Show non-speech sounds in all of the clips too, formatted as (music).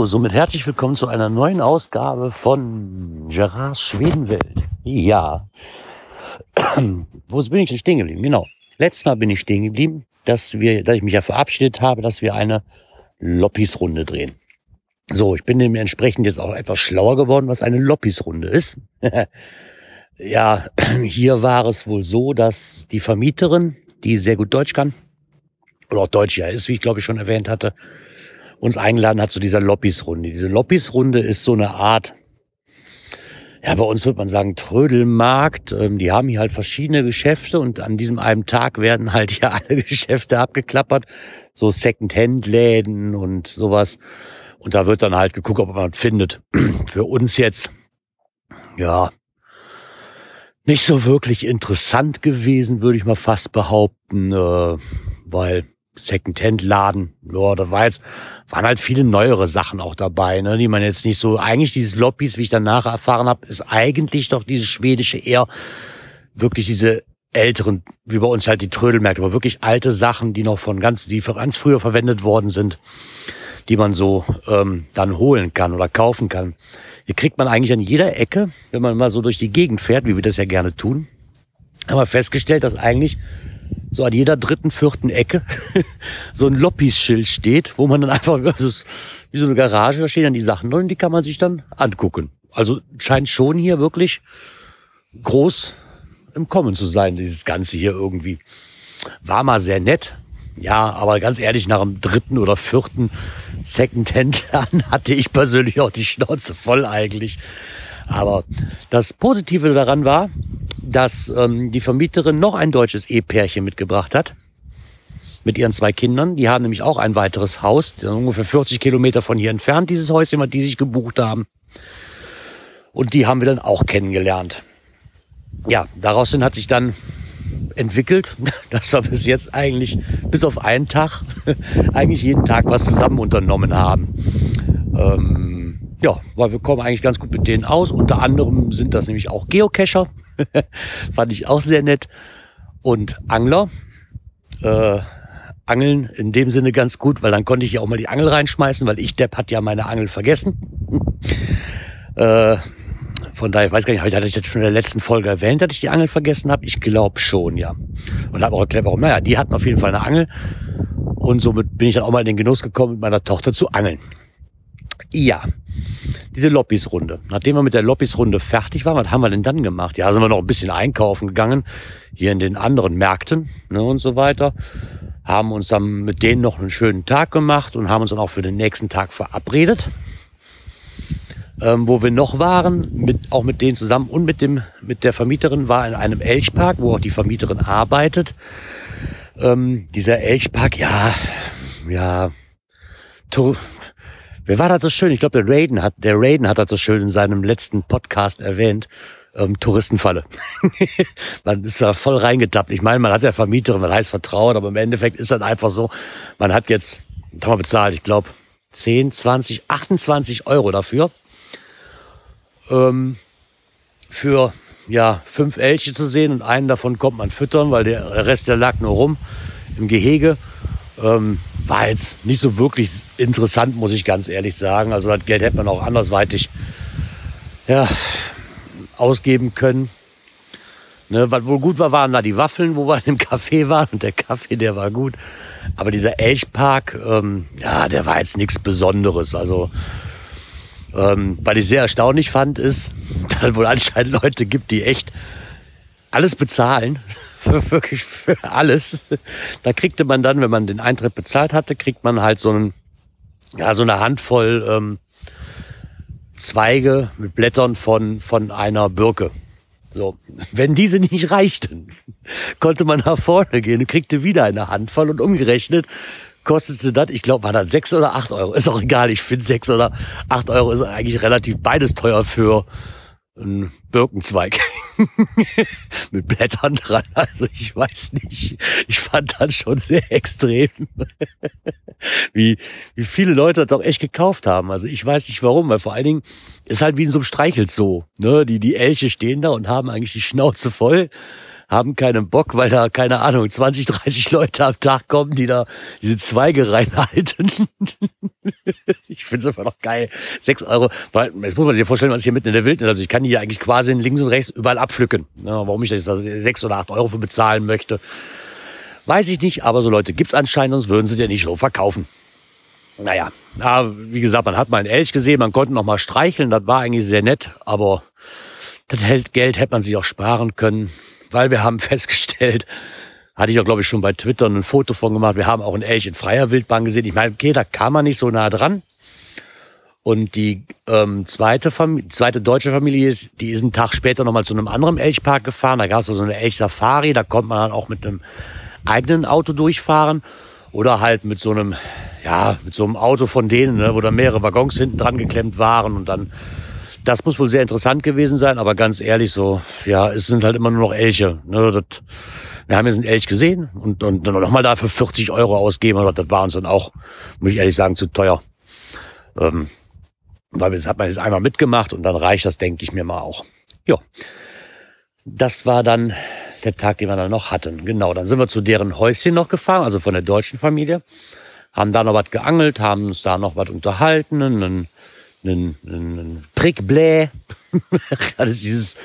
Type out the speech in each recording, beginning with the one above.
So, somit herzlich willkommen zu einer neuen Ausgabe von Gerards Schwedenwelt. Ja. Wo bin ich denn stehen geblieben? Genau. Letztes Mal bin ich stehen geblieben, dass wir, dass ich mich ja verabschiedet habe, dass wir eine Loppis-Runde drehen. So, ich bin dementsprechend jetzt auch etwas schlauer geworden, was eine Loppis-Runde ist. (laughs) ja, hier war es wohl so, dass die Vermieterin, die sehr gut Deutsch kann, oder auch Deutsch ja ist, wie ich glaube ich schon erwähnt hatte, uns eingeladen hat zu dieser Lobbys-Runde. Diese Lobbys-Runde ist so eine Art, ja, bei uns würde man sagen Trödelmarkt. Ähm, die haben hier halt verschiedene Geschäfte und an diesem einen Tag werden halt hier (laughs) alle Geschäfte abgeklappert. So Second-Hand-Läden und sowas. Und da wird dann halt geguckt, ob man findet. (clears throat) Für uns jetzt, ja, nicht so wirklich interessant gewesen, würde ich mal fast behaupten, äh, weil Second-Hand-Laden. Ja, da war jetzt, waren halt viele neuere Sachen auch dabei, ne, die man jetzt nicht so, eigentlich dieses Lobbys, wie ich danach erfahren habe, ist eigentlich doch dieses schwedische eher wirklich diese älteren, wie bei uns halt die Trödelmärkte, aber wirklich alte Sachen, die noch von ganz, die ganz früher verwendet worden sind, die man so ähm, dann holen kann oder kaufen kann. Hier kriegt man eigentlich an jeder Ecke, wenn man mal so durch die Gegend fährt, wie wir das ja gerne tun, haben wir festgestellt, dass eigentlich so an jeder dritten, vierten Ecke (laughs) so ein Loppis-Schild steht, wo man dann einfach, (laughs) ist wie so eine Garage, da stehen dann die Sachen drin, die kann man sich dann angucken. Also scheint schon hier wirklich groß im Kommen zu sein, dieses Ganze hier irgendwie. War mal sehr nett. Ja, aber ganz ehrlich, nach dem dritten oder vierten Second-Hand-Laden (laughs) hatte ich persönlich auch die Schnauze voll eigentlich. Aber das Positive daran war, dass ähm, die Vermieterin noch ein deutsches Ehepärchen mitgebracht hat mit ihren zwei Kindern. Die haben nämlich auch ein weiteres Haus, ungefähr 40 Kilometer von hier entfernt, dieses Häuschen, die sich gebucht haben. Und die haben wir dann auch kennengelernt. Ja, daraus hat sich dann entwickelt, (laughs) dass wir bis jetzt eigentlich, bis auf einen Tag, (laughs) eigentlich jeden Tag was zusammen unternommen haben. Ähm, ja, weil wir kommen eigentlich ganz gut mit denen aus. Unter anderem sind das nämlich auch Geocacher. (laughs) Fand ich auch sehr nett. Und Angler. Äh, Angeln in dem Sinne ganz gut, weil dann konnte ich ja auch mal die Angel reinschmeißen, weil ich, Depp, hat ja meine Angel vergessen. (laughs) äh, von daher, ich weiß gar nicht, hatte ich das schon in der letzten Folge erwähnt, dass ich die Angel vergessen habe? Ich glaube schon, ja. Und habe auch erklärt, warum. Naja, die hatten auf jeden Fall eine Angel. Und somit bin ich dann auch mal in den Genuss gekommen, mit meiner Tochter zu angeln. Ja, diese Lobbys-Runde. Nachdem wir mit der Lobbys-Runde fertig waren, was haben wir denn dann gemacht? Ja, sind wir noch ein bisschen einkaufen gegangen, hier in den anderen Märkten ne, und so weiter. Haben uns dann mit denen noch einen schönen Tag gemacht und haben uns dann auch für den nächsten Tag verabredet. Ähm, wo wir noch waren, mit, auch mit denen zusammen und mit dem mit der Vermieterin war in einem Elchpark, wo auch die Vermieterin arbeitet. Ähm, dieser Elchpark, ja, ja, Wer war das so schön? Ich glaube, der Raiden hat, der Raiden hat das so schön in seinem letzten Podcast erwähnt. Ähm, Touristenfalle. (laughs) man ist da voll reingetappt. Ich meine, man hat ja Vermieterin, man heißt vertraut, aber im Endeffekt ist das einfach so, man hat jetzt, was haben wir bezahlt, ich glaube, 10, 20, 28 Euro dafür. Ähm, für ja, fünf Elche zu sehen und einen davon kommt man füttern, weil der Rest, der lag nur rum im Gehege. Ähm, war jetzt nicht so wirklich interessant, muss ich ganz ehrlich sagen. Also das Geld hätte man auch andersweitig ja, ausgeben können. Ne, was wohl gut war, waren da die Waffeln, wo wir im Café waren. Und der Kaffee, der war gut. Aber dieser Elchpark, ähm, ja, der war jetzt nichts Besonderes. Also, ähm, was ich sehr erstaunlich fand, ist, (laughs) dass es wohl anscheinend Leute gibt, die echt alles bezahlen für, wirklich für alles. Da kriegte man dann, wenn man den Eintritt bezahlt hatte, kriegt man halt so einen, ja, so eine Handvoll ähm, Zweige mit Blättern von, von einer Birke. So, wenn diese nicht reichten, konnte man nach vorne gehen und kriegte wieder eine Handvoll und umgerechnet kostete das, ich glaube, war das sechs oder acht Euro. Ist auch egal, ich finde sechs oder acht Euro ist eigentlich relativ beides teuer für ein Birkenzweig (laughs) mit Blättern dran. Also ich weiß nicht. Ich fand das schon sehr extrem, (laughs) wie, wie viele Leute das doch echt gekauft haben. Also ich weiß nicht warum, weil vor allen Dingen ist halt wie in so einem Streichelzoo. Ne? Die, die Elche stehen da und haben eigentlich die Schnauze voll, haben keinen Bock, weil da, keine Ahnung, 20, 30 Leute am Tag kommen, die da diese Zweige (laughs) reinhalten. ich finde es einfach noch geil. Sechs Euro, weil, jetzt muss man sich vorstellen, was hier mitten in der Wildnis, also ich kann hier eigentlich quasi links und rechts überall abpflücken. Ja, warum ich da sechs oder acht Euro für bezahlen möchte, weiß ich nicht, aber so Leute gibt's anscheinend, sonst würden sie dir nicht so verkaufen. Naja, ja, wie gesagt, man hat mal einen Elch gesehen, man konnte noch mal streicheln, das war eigentlich sehr nett, aber das Geld hätte man sich auch sparen können, weil wir haben (laughs) festgestellt, hatte ich auch, glaube ich, schon bei Twitter ein Foto von gemacht, wir haben auch einen Elch in freier Wildbahn gesehen. Ich meine, okay, da kam man nicht so nah dran. Und die ähm, zweite, Familie, zweite deutsche Familie ist, die ist einen Tag später nochmal zu einem anderen Elchpark gefahren. Da gab es so eine Elch-Safari, da konnte man dann auch mit einem eigenen Auto durchfahren. Oder halt mit so einem, ja, mit so einem Auto von denen, ne, wo da mehrere Waggons hinten dran geklemmt waren und dann, das muss wohl sehr interessant gewesen sein, aber ganz ehrlich so, ja, es sind halt immer nur noch Elche. Ne, das, wir haben jetzt einen Elch gesehen und, und nochmal dafür 40 Euro ausgeben, aber das war uns dann auch, muss ich ehrlich sagen, zu teuer. Ähm, weil das hat man jetzt einmal mitgemacht und dann reicht das, denke ich mir mal auch. Ja, das war dann der Tag, den wir dann noch hatten. Genau, dann sind wir zu deren Häuschen noch gefahren, also von der deutschen Familie. Haben da noch was geangelt, haben uns da noch was unterhalten, einen, einen, einen, Prickblä. (laughs) das ist dieses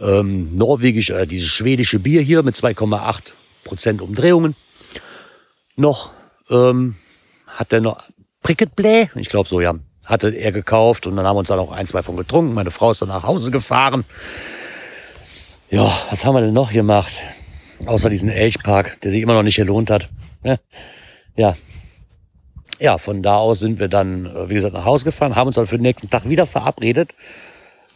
ähm, norwegische, äh, dieses schwedische Bier hier mit 2,8 Prozent Umdrehungen. Noch ähm, hat er noch Pricketblä, ich glaube so, ja, hatte er gekauft und dann haben wir uns da noch ein, zwei von getrunken. Meine Frau ist dann nach Hause gefahren. Ja, was haben wir denn noch gemacht? Außer diesen Elchpark, der sich immer noch nicht gelohnt hat. Ja. Ja, von da aus sind wir dann, äh, wie gesagt, nach Hause gefahren, haben uns dann für den nächsten Tag wieder verabredet.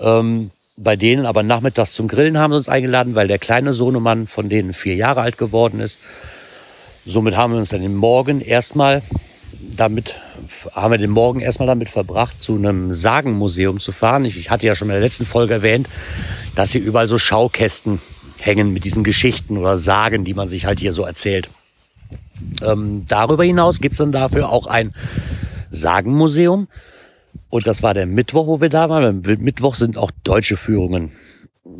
Ähm, bei denen aber nachmittags zum Grillen haben sie uns eingeladen, weil der kleine Sohnemann von denen vier Jahre alt geworden ist. Somit haben wir uns dann den Morgen erstmal damit, haben wir den Morgen erstmal damit verbracht, zu einem Sagenmuseum zu fahren. Ich, ich hatte ja schon in der letzten Folge erwähnt, dass hier überall so Schaukästen hängen mit diesen Geschichten oder Sagen, die man sich halt hier so erzählt. Ähm, darüber hinaus gibt's dann dafür auch ein Sagenmuseum. Und das war der Mittwoch, wo wir da waren. Mittwoch sind auch deutsche Führungen.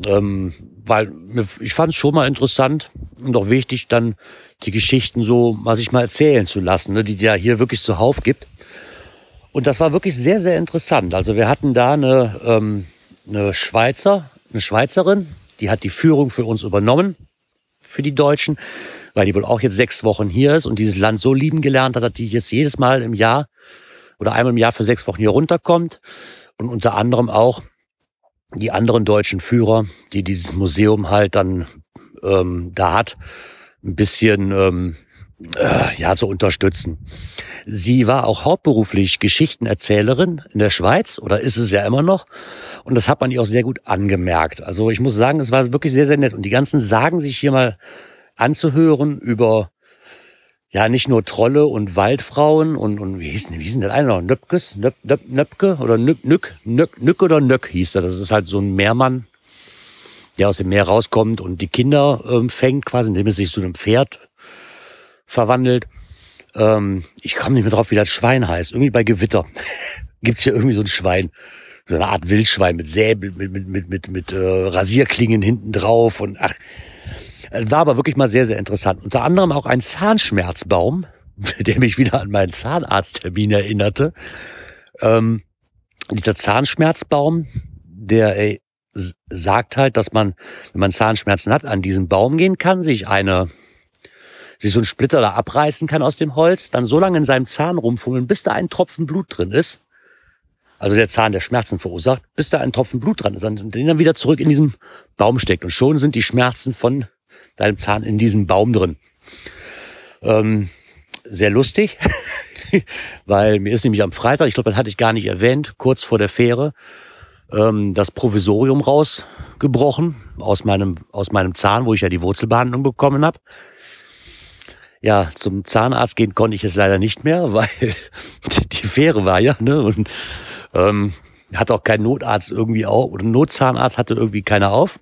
Ähm, weil ich fand es schon mal interessant und auch wichtig, dann die Geschichten so mal sich mal erzählen zu lassen, ne, die ja hier wirklich zuhauf gibt. Und das war wirklich sehr, sehr interessant. Also wir hatten da eine, ähm, eine Schweizer, eine Schweizerin, die hat die Führung für uns übernommen, für die Deutschen, weil die wohl auch jetzt sechs Wochen hier ist und dieses Land so lieben gelernt hat, dass die jetzt jedes Mal im Jahr oder einmal im Jahr für sechs Wochen hier runterkommt und unter anderem auch die anderen deutschen Führer, die dieses Museum halt dann ähm, da hat, ein bisschen ähm, äh, ja zu unterstützen. Sie war auch hauptberuflich Geschichtenerzählerin in der Schweiz oder ist es ja immer noch. Und das hat man ihr auch sehr gut angemerkt. Also ich muss sagen, es war wirklich sehr, sehr nett. Und die ganzen Sagen sich hier mal anzuhören über ja nicht nur Trolle und Waldfrauen und, und wie hieß denn, wie hieß denn das eine noch? Nöpkes? Nöp, Nöp, Nöpke oder Nück, Nück, Nück, Nück oder Nöck hieß das. Das ist halt so ein Meermann, der aus dem Meer rauskommt und die Kinder ähm, fängt quasi, indem es sich zu einem Pferd verwandelt. Ähm, ich komme nicht mehr drauf, wie das Schwein heißt. Irgendwie bei Gewitter (laughs) gibt's hier irgendwie so ein Schwein. So eine Art Wildschwein mit Säbel, mit, mit, mit, mit, mit äh, Rasierklingen hinten drauf und ach. War aber wirklich mal sehr, sehr interessant. Unter anderem auch ein Zahnschmerzbaum, (laughs) der mich wieder an meinen Zahnarzttermin erinnerte. Ähm, dieser Zahnschmerzbaum, der ey, sagt halt, dass man, wenn man Zahnschmerzen hat, an diesen Baum gehen kann, sich eine, sich so ein Splitter da abreißen kann aus dem Holz, dann so lange in seinem Zahn rumfummeln, bis da ein Tropfen Blut drin ist. Also der Zahn, der Schmerzen verursacht, bis da ein Tropfen Blut dran ist und den dann wieder zurück in diesem Baum steckt. Und schon sind die Schmerzen von deinem Zahn in diesem Baum drin. Ähm, sehr lustig, (laughs) weil mir ist nämlich am Freitag, ich glaube, das hatte ich gar nicht erwähnt, kurz vor der Fähre, ähm, das Provisorium rausgebrochen aus meinem, aus meinem Zahn, wo ich ja die Wurzelbehandlung bekommen habe. Ja, zum Zahnarzt gehen konnte ich es leider nicht mehr, (laughs) weil die Fähre war ja, ne? Und ähm, hat auch kein Notarzt irgendwie auf, oder Notzahnarzt hatte irgendwie keiner auf.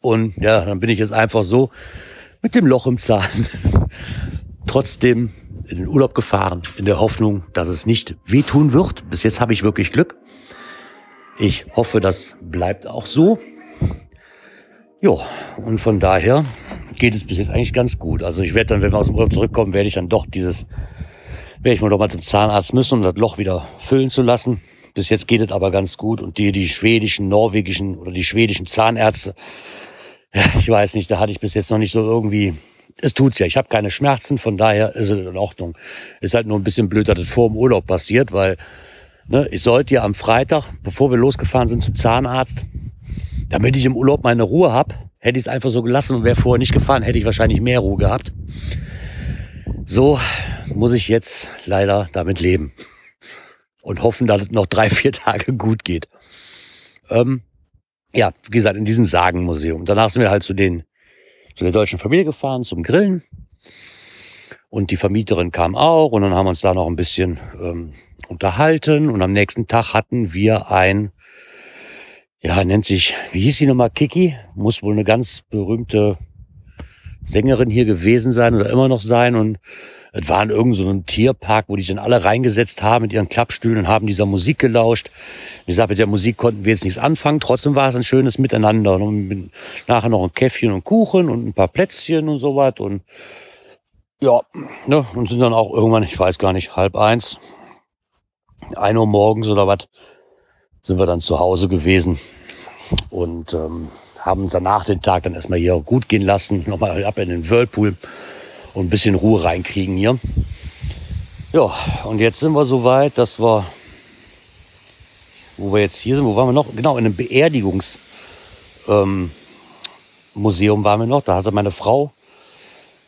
Und ja, dann bin ich jetzt einfach so mit dem Loch im Zahn (laughs) trotzdem in den Urlaub gefahren, in der Hoffnung, dass es nicht wehtun wird. Bis jetzt habe ich wirklich Glück. Ich hoffe, das bleibt auch so. Jo, und von daher geht es bis jetzt eigentlich ganz gut. Also ich werde dann, wenn wir aus dem Urlaub zurückkommen, werde ich dann doch dieses, werde ich mal doch mal zum Zahnarzt müssen, um das Loch wieder füllen zu lassen. Bis jetzt geht es aber ganz gut. Und die, die schwedischen, norwegischen oder die schwedischen Zahnärzte, ja, ich weiß nicht, da hatte ich bis jetzt noch nicht so irgendwie, es tut's ja. Ich habe keine Schmerzen, von daher ist es in Ordnung. Ist halt nur ein bisschen blöd, dass es vor dem Urlaub passiert, weil ne, ich sollte ja am Freitag, bevor wir losgefahren sind zum Zahnarzt, damit ich im Urlaub meine Ruhe hab, hätte ich es einfach so gelassen und wäre vorher nicht gefahren, hätte ich wahrscheinlich mehr Ruhe gehabt. So muss ich jetzt leider damit leben und hoffen, dass es noch drei, vier Tage gut geht. Ähm, ja, wie gesagt, in diesem Sagenmuseum. Danach sind wir halt zu den zu der deutschen Familie gefahren zum Grillen und die Vermieterin kam auch und dann haben wir uns da noch ein bisschen ähm, unterhalten und am nächsten Tag hatten wir ein ja, nennt sich, wie hieß sie nochmal, Kiki? Muss wohl eine ganz berühmte Sängerin hier gewesen sein oder immer noch sein. Und es war in irgendeinem Tierpark, wo die sich dann alle reingesetzt haben mit ihren Klappstühlen und haben dieser Musik gelauscht. Wie gesagt, mit der Musik konnten wir jetzt nichts anfangen. Trotzdem war es ein schönes Miteinander. Und nachher noch ein Käffchen und Kuchen und ein paar Plätzchen und so was. Und ja, ne, und sind dann auch irgendwann, ich weiß gar nicht, halb eins, ein Uhr morgens oder was, sind wir dann zu Hause gewesen und ähm, haben uns danach den Tag dann erstmal hier gut gehen lassen, nochmal ab in den Whirlpool und ein bisschen Ruhe reinkriegen hier. Ja, und jetzt sind wir so weit, dass wir, wo wir jetzt hier sind, wo waren wir noch? Genau, in einem Beerdigungsmuseum ähm, waren wir noch. Da hatte meine Frau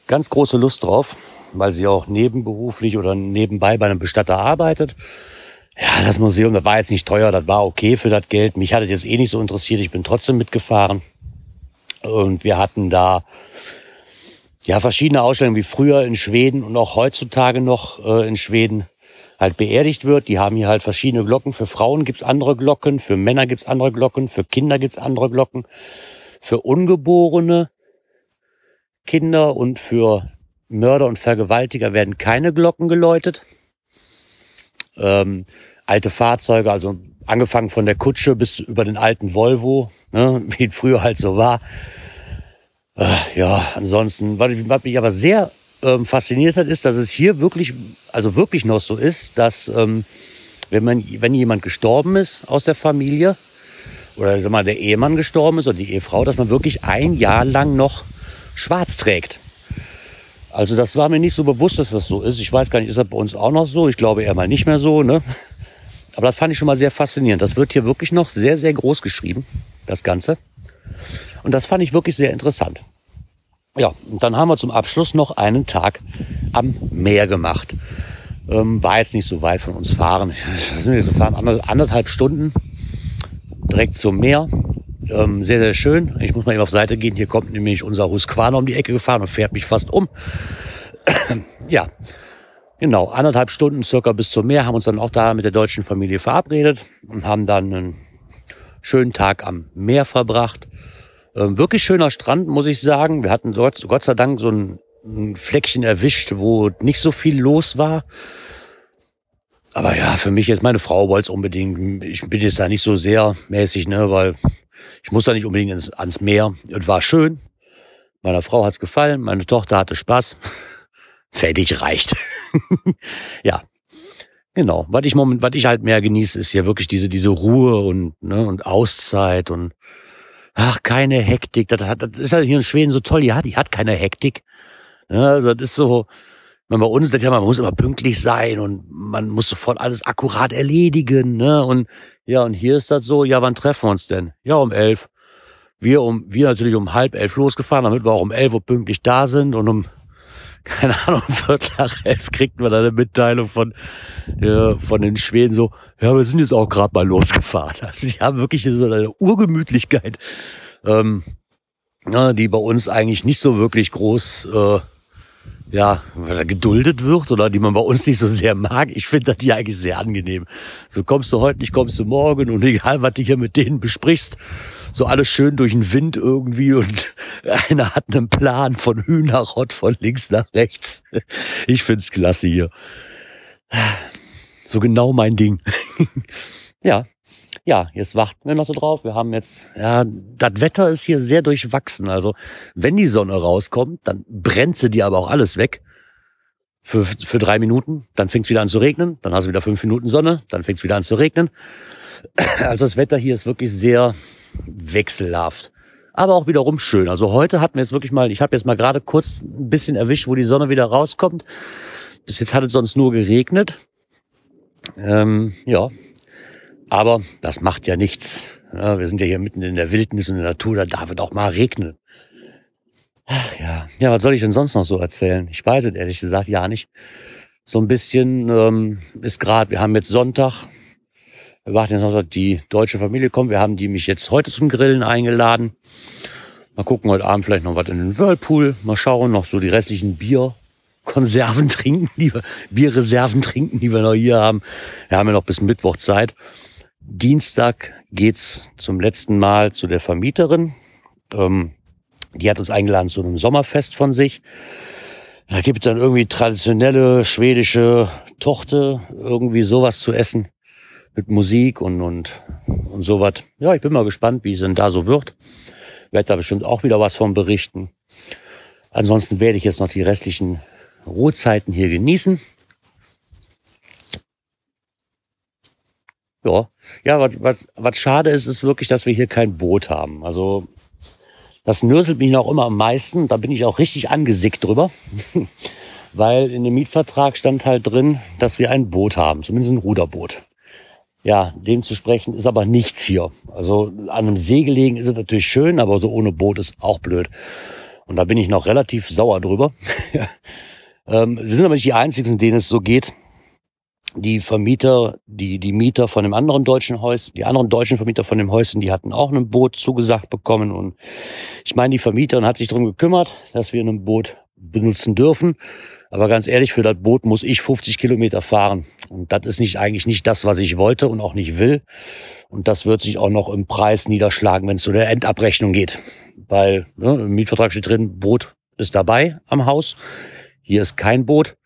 ganz große Lust drauf, weil sie auch nebenberuflich oder nebenbei bei einem Bestatter arbeitet. Ja, das Museum, das war jetzt nicht teuer, das war okay für das Geld. Mich hat es jetzt eh nicht so interessiert, ich bin trotzdem mitgefahren. Und wir hatten da ja verschiedene Ausstellungen, wie früher in Schweden und auch heutzutage noch äh, in Schweden halt beerdigt wird. Die haben hier halt verschiedene Glocken. Für Frauen gibt's andere Glocken, für Männer gibt's andere Glocken, für Kinder gibt's andere Glocken, für ungeborene Kinder und für Mörder und Vergewaltiger werden keine Glocken geläutet. Ähm, alte Fahrzeuge, also angefangen von der Kutsche bis über den alten Volvo, ne, (laughs) wie früher halt so war. Äh, ja, ansonsten, was, was mich aber sehr ähm, fasziniert hat, ist, dass es hier wirklich, also wirklich noch so ist, dass ähm, wenn man, wenn jemand gestorben ist aus der Familie oder sag mal der Ehemann gestorben ist oder die Ehefrau, dass man wirklich ein Jahr lang noch schwarz trägt. Also das war mir nicht so bewusst, dass das so ist. Ich weiß gar nicht, ist das bei uns auch noch so? Ich glaube eher mal nicht mehr so, ne? Aber das fand ich schon mal sehr faszinierend. Das wird hier wirklich noch sehr, sehr groß geschrieben, das Ganze. Und das fand ich wirklich sehr interessant. Ja, und dann haben wir zum Abschluss noch einen Tag am Meer gemacht. Ähm, war jetzt nicht so weit von uns fahren. (laughs) Wir fahren anderthalb Stunden direkt zum Meer. Ähm, sehr, sehr schön. Ich muss mal eben auf Seite gehen. Hier kommt nämlich unser Husqvarna um die Ecke gefahren und fährt mich fast um. (coughs) ja, Genau, anderthalb Stunden circa bis zum Meer, haben uns dann auch da mit der deutschen Familie verabredet und haben dann einen schönen Tag am Meer verbracht. Ähm, wirklich schöner Strand, muss ich sagen. Wir hatten Gott, Gott sei Dank so ein, ein Fleckchen erwischt, wo nicht so viel los war. Aber ja, für mich jetzt, meine Frau wollte es unbedingt. Ich bin jetzt da nicht so sehr mäßig, ne, weil ich muss da nicht unbedingt ins, ans Meer. Es war schön. Meiner Frau hat's gefallen, meine Tochter hatte Spaß. (laughs) Fertig reicht. (laughs) ja. Genau. Was ich moment, was ich halt mehr genieße, ist ja wirklich diese, diese Ruhe und, ne, und Auszeit und, ach, keine Hektik. Das, hat, das ist halt hier in Schweden so toll. Ja, die hat keine Hektik. Ja, also das ist so, wenn bei uns, das ja, man muss immer pünktlich sein und man muss sofort alles akkurat erledigen, ne, und, ja, und hier ist das so, ja, wann treffen wir uns denn? Ja, um elf. Wir um, wir natürlich um halb elf losgefahren, damit wir auch um elf Uhr pünktlich da sind und um keine Ahnung, Viertel nach elf kriegt man eine Mitteilung von, äh, von den Schweden so, ja, wir sind jetzt auch gerade mal losgefahren. (laughs) Also die haben wirklich so eine Urgemütlichkeit, ähm, ja, die bei uns eigentlich nicht so wirklich groß äh, ja, geduldet wird oder die man bei uns nicht so sehr mag. Ich finde das die eigentlich sehr angenehm. So kommst du heute nicht, kommst du morgen und (laughs) egal, was du hier mit denen besprichst, so alles schön durch den Wind irgendwie und (laughs) einer hat einen Plan von Hühnerrott von links nach rechts. Ich find's klasse hier. So genau mein Ding. (laughs) ja. ja, jetzt warten wir noch so drauf. Wir haben jetzt, ja, das Wetter ist hier sehr durchwachsen. Also wenn die Sonne rauskommt, dann brennt sie dir aber auch alles weg. Für, für drei Minuten, dann fängt es wieder an zu regnen, dann hast du wieder fünf Minuten Sonne, dann fängt es wieder an zu regnen. Also das Wetter hier ist wirklich sehr wechselhaft. Aber auch wiederum schön. Also heute hatten wir jetzt wirklich mal, ich habe jetzt mal gerade kurz ein bisschen erwischt, wo die Sonne wieder rauskommt. Bis jetzt hat es sonst nur geregnet. Ähm, ja, aber das macht ja nichts. Ja, wir sind ja hier mitten in der Wildnis und in der Natur, da darf es auch mal regnen. Ach ja, ja, was soll ich denn sonst noch so erzählen? Ich weiß es ehrlich gesagt ja nicht. So ein bisschen ähm, ist gerade, wir haben jetzt Sonntag, warten jetzt noch, dass die deutsche Familie kommt. Wir haben die mich jetzt heute zum Grillen eingeladen. Mal gucken heute Abend vielleicht noch was in den Whirlpool. Mal schauen, noch so die restlichen Bierkonserven (laughs) trinken, die wir, Bierreserven trinken, die wir noch hier haben. Wir haben ja noch bis Mittwoch Zeit. Dienstag geht's zum letzten Mal zu der Vermieterin. Ähm, die hat uns eingeladen zu einem Sommerfest von sich. Da gibt es dann irgendwie traditionelle schwedische Tochter, irgendwie sowas zu essen mit Musik und und und sowas. Ja, ich bin mal gespannt, wie es denn da so wird. Werde da bestimmt auch wieder was von berichten. Ansonsten werde ich jetzt noch die restlichen Ruhezeiten hier genießen. Ja, ja, was, was, was schade ist, ist wirklich, dass wir hier kein Boot haben. Also das nörselt mich noch immer am meisten. Da bin ich auch richtig angesickt drüber. (laughs) Weil in dem Mietvertrag stand halt drin, dass wir ein Boot haben, zumindest ein Ruderboot. Ja, dem zu sprechen ist aber nichts hier. Also an einem See gelegen ist es natürlich schön, aber so ohne Boot ist auch blöd. Und da bin ich noch relativ sauer drüber. (laughs) ähm, wir sind aber nicht die Einzigen, denen es so geht die Vermieter, die, die Mieter von dem anderen deutschen Häuschen, die anderen deutschen Vermieter von dem Häuschen, die hatten auch ein Boot zugesagt bekommen. Und ich meine, die Vermieterin hat sich darum gekümmert, dass wir ein Boot benutzen dürfen. Aber ganz ehrlich, für das Boot muss ich 50 Kilometer fahren. Und das ist nicht eigentlich nicht das, was ich wollte und auch nicht will. Und das wird sich auch noch im Preis niederschlagen, wenn es zu der Endabrechnung geht. Weil ne, im Mietvertrag steht drin, Boot ist dabei am Haus. Hier ist kein Boot.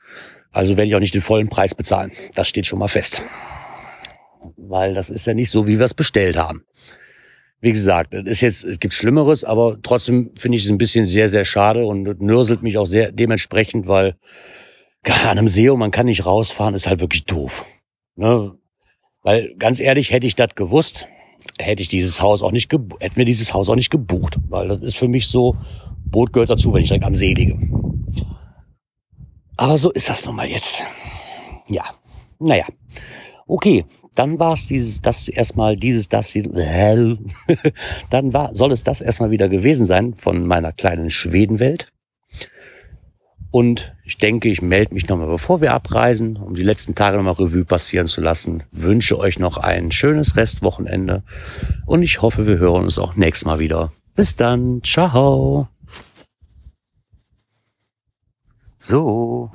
Also werde ich auch nicht den vollen Preis bezahlen. Das steht schon mal fest. Weil das ist ja nicht so, wie wir es bestellt haben. Wie gesagt, es ist jetzt, es gibt Schlimmeres, aber trotzdem finde ich es ein bisschen sehr, sehr schade und nörselt mich auch sehr dementsprechend, weil an einem See und man kann nicht rausfahren, ist halt wirklich doof. Ne? Weil ganz ehrlich, hätte ich das gewusst, hätte ich dieses Haus auch nicht, hätte mir dieses Haus auch nicht gebucht, weil das ist für mich so, Boot gehört dazu, wenn ich direkt am See liege. Aber so ist das nun mal jetzt. Ja, naja. Okay, dann war es dieses, das erstmal, dieses, das, (laughs) dann war, soll es das erstmal wieder gewesen sein von meiner kleinen Schwedenwelt. Und ich denke, ich melde mich nochmal, bevor wir abreisen, um die letzten Tage nochmal Revue passieren zu lassen. Wünsche euch noch ein schönes Restwochenende und ich hoffe, wir hören uns auch nächstes Mal wieder. Bis dann. Ciao. So.